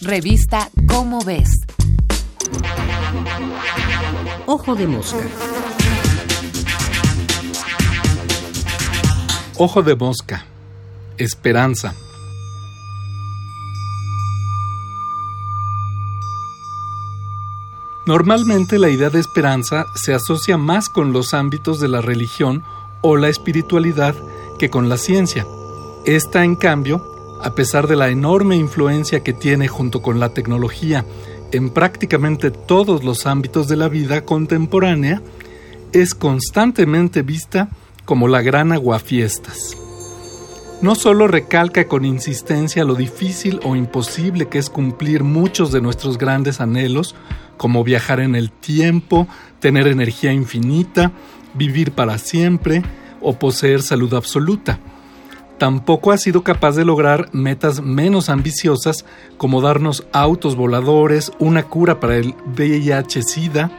Revista Cómo ves. Ojo de mosca. Ojo de mosca. Esperanza. Normalmente la idea de esperanza se asocia más con los ámbitos de la religión o la espiritualidad que con la ciencia. Esta, en cambio, a pesar de la enorme influencia que tiene junto con la tecnología en prácticamente todos los ámbitos de la vida contemporánea, es constantemente vista como la gran aguafiestas. No solo recalca con insistencia lo difícil o imposible que es cumplir muchos de nuestros grandes anhelos, como viajar en el tiempo, tener energía infinita, vivir para siempre o poseer salud absoluta, tampoco ha sido capaz de lograr metas menos ambiciosas como darnos autos voladores, una cura para el VIH-Sida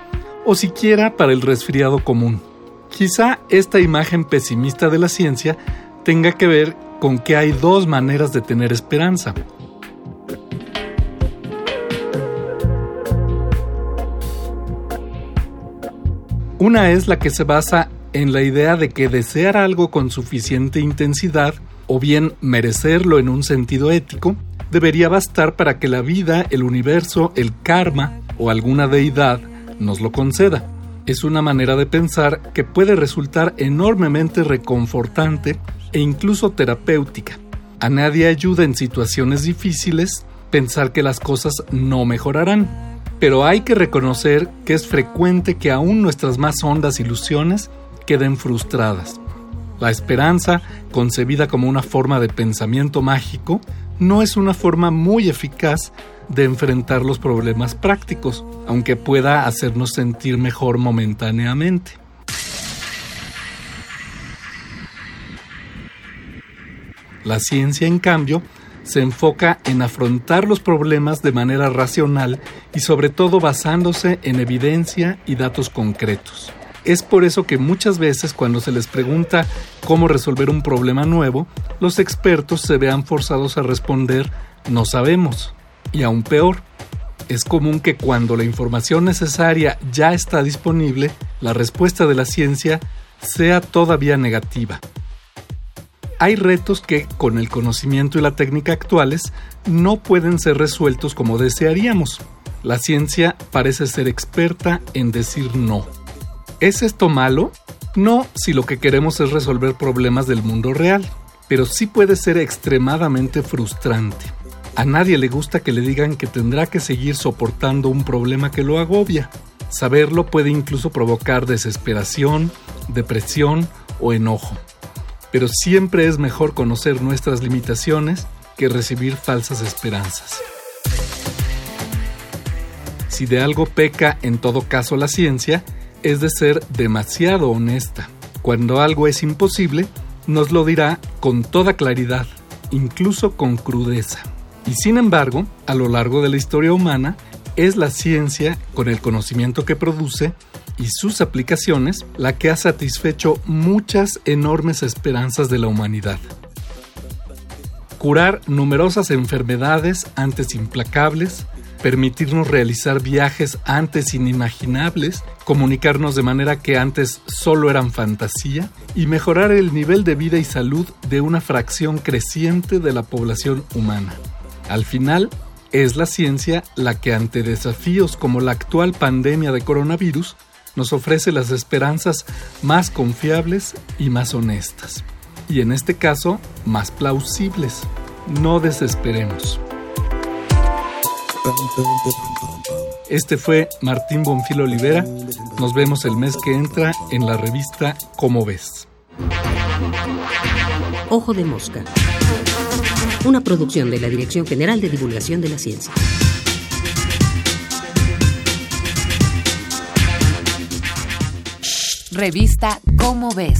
o siquiera para el resfriado común. Quizá esta imagen pesimista de la ciencia tenga que ver con que hay dos maneras de tener esperanza. Una es la que se basa en la idea de que desear algo con suficiente intensidad o bien merecerlo en un sentido ético, debería bastar para que la vida, el universo, el karma o alguna deidad nos lo conceda. Es una manera de pensar que puede resultar enormemente reconfortante e incluso terapéutica. A nadie ayuda en situaciones difíciles pensar que las cosas no mejorarán, pero hay que reconocer que es frecuente que aún nuestras más hondas ilusiones queden frustradas. La esperanza, concebida como una forma de pensamiento mágico, no es una forma muy eficaz de enfrentar los problemas prácticos, aunque pueda hacernos sentir mejor momentáneamente. La ciencia, en cambio, se enfoca en afrontar los problemas de manera racional y sobre todo basándose en evidencia y datos concretos. Es por eso que muchas veces cuando se les pregunta cómo resolver un problema nuevo, los expertos se vean forzados a responder no sabemos. Y aún peor, es común que cuando la información necesaria ya está disponible, la respuesta de la ciencia sea todavía negativa. Hay retos que, con el conocimiento y la técnica actuales, no pueden ser resueltos como desearíamos. La ciencia parece ser experta en decir no. ¿Es esto malo? No si lo que queremos es resolver problemas del mundo real, pero sí puede ser extremadamente frustrante. A nadie le gusta que le digan que tendrá que seguir soportando un problema que lo agobia. Saberlo puede incluso provocar desesperación, depresión o enojo. Pero siempre es mejor conocer nuestras limitaciones que recibir falsas esperanzas. Si de algo peca en todo caso la ciencia, es de ser demasiado honesta. Cuando algo es imposible, nos lo dirá con toda claridad, incluso con crudeza. Y sin embargo, a lo largo de la historia humana, es la ciencia, con el conocimiento que produce y sus aplicaciones, la que ha satisfecho muchas enormes esperanzas de la humanidad. Curar numerosas enfermedades antes implacables, permitirnos realizar viajes antes inimaginables, comunicarnos de manera que antes solo eran fantasía y mejorar el nivel de vida y salud de una fracción creciente de la población humana. Al final, es la ciencia la que ante desafíos como la actual pandemia de coronavirus nos ofrece las esperanzas más confiables y más honestas. Y en este caso, más plausibles. No desesperemos. Este fue Martín Bonfil Olivera. Nos vemos el mes que entra en la revista Cómo ves. Ojo de mosca. Una producción de la Dirección General de Divulgación de la Ciencia. Revista Cómo ves.